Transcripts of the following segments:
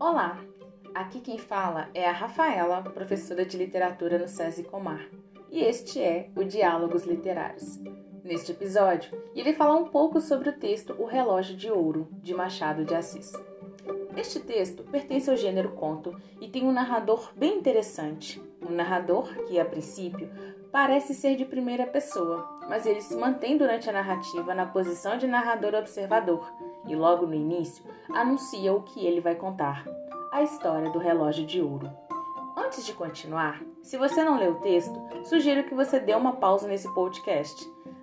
Olá, aqui quem fala é a Rafaela, professora de literatura no SESI Comar, e este é o Diálogos Literários. Neste episódio, irei falar um pouco sobre o texto O Relógio de Ouro, de Machado de Assis. Este texto pertence ao gênero conto e tem um narrador bem interessante. Um narrador que, a princípio, parece ser de primeira pessoa, mas ele se mantém durante a narrativa na posição de narrador observador e, logo no início, anuncia o que ele vai contar: a história do relógio de ouro. Antes de continuar, se você não leu o texto, sugiro que você dê uma pausa nesse podcast.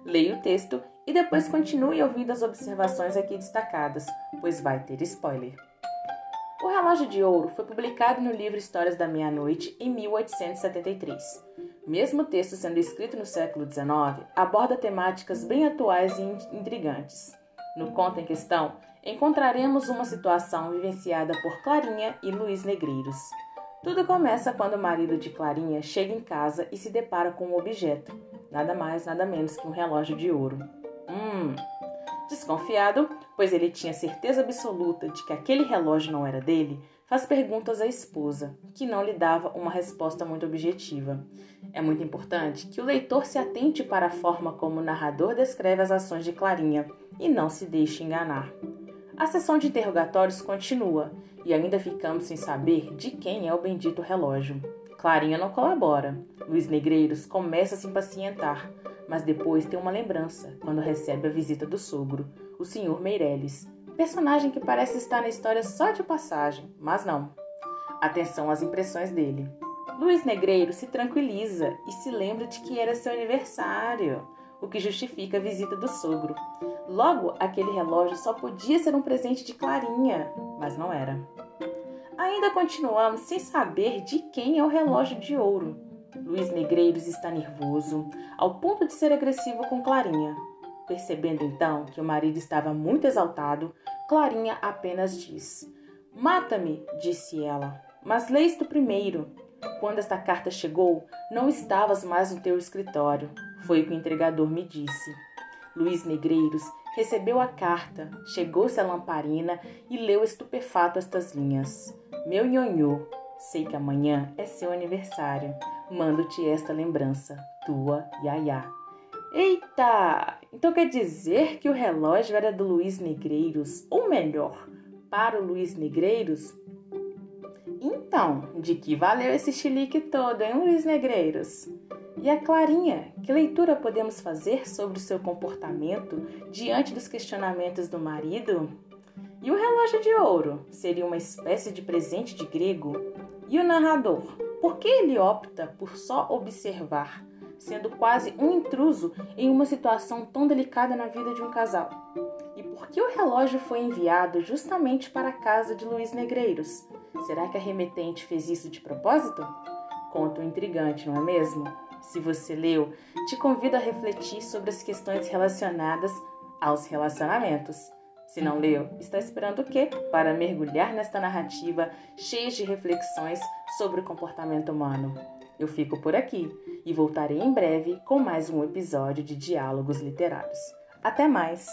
Leia o texto e depois continue ouvindo as observações aqui destacadas, pois vai ter spoiler. O Relógio de Ouro foi publicado no livro Histórias da Meia-Noite em 1873. Mesmo o texto sendo escrito no século XIX, aborda temáticas bem atuais e intrigantes. No conto em questão, encontraremos uma situação vivenciada por Clarinha e Luiz Negreiros. Tudo começa quando o marido de Clarinha chega em casa e se depara com um objeto, nada mais, nada menos que um relógio de ouro. Hum, Desconfiado, pois ele tinha certeza absoluta de que aquele relógio não era dele, faz perguntas à esposa, que não lhe dava uma resposta muito objetiva. É muito importante que o leitor se atente para a forma como o narrador descreve as ações de Clarinha e não se deixe enganar. A sessão de interrogatórios continua e ainda ficamos sem saber de quem é o bendito relógio. Clarinha não colabora. Luiz Negreiros começa a se impacientar, mas depois tem uma lembrança quando recebe a visita do sogro, o Sr. Meirelles, personagem que parece estar na história só de passagem, mas não. Atenção às impressões dele. Luiz Negreiro se tranquiliza e se lembra de que era seu aniversário, o que justifica a visita do sogro. Logo, aquele relógio só podia ser um presente de Clarinha, mas não era. Ainda continuamos sem saber de quem é o relógio de ouro. Luiz Negreiros está nervoso, ao ponto de ser agressivo com Clarinha. Percebendo então que o marido estava muito exaltado, Clarinha apenas diz: Mata-me, disse ela, mas lê isto primeiro. Quando esta carta chegou, não estavas mais no teu escritório. Foi o que o entregador me disse. Luiz Negreiros recebeu a carta, chegou-se à lamparina e leu estupefato estas linhas: Meu nhonhô, sei que amanhã é seu aniversário. Mando-te esta lembrança, tua Yaya. Eita! Então quer dizer que o relógio era do Luiz Negreiros, ou melhor, para o Luiz Negreiros? Então, de que valeu esse chilique todo, hein, Luiz Negreiros? E a Clarinha, que leitura podemos fazer sobre o seu comportamento diante dos questionamentos do marido? E o relógio de ouro seria uma espécie de presente de grego? E o narrador, por que ele opta por só observar, sendo quase um intruso em uma situação tão delicada na vida de um casal? E por que o relógio foi enviado justamente para a casa de Luiz Negreiros? Será que a remetente fez isso de propósito? Conto intrigante, não é mesmo? Se você leu, te convido a refletir sobre as questões relacionadas aos relacionamentos. Se não leu, está esperando o quê para mergulhar nesta narrativa cheia de reflexões sobre o comportamento humano? Eu fico por aqui e voltarei em breve com mais um episódio de Diálogos Literários. Até mais!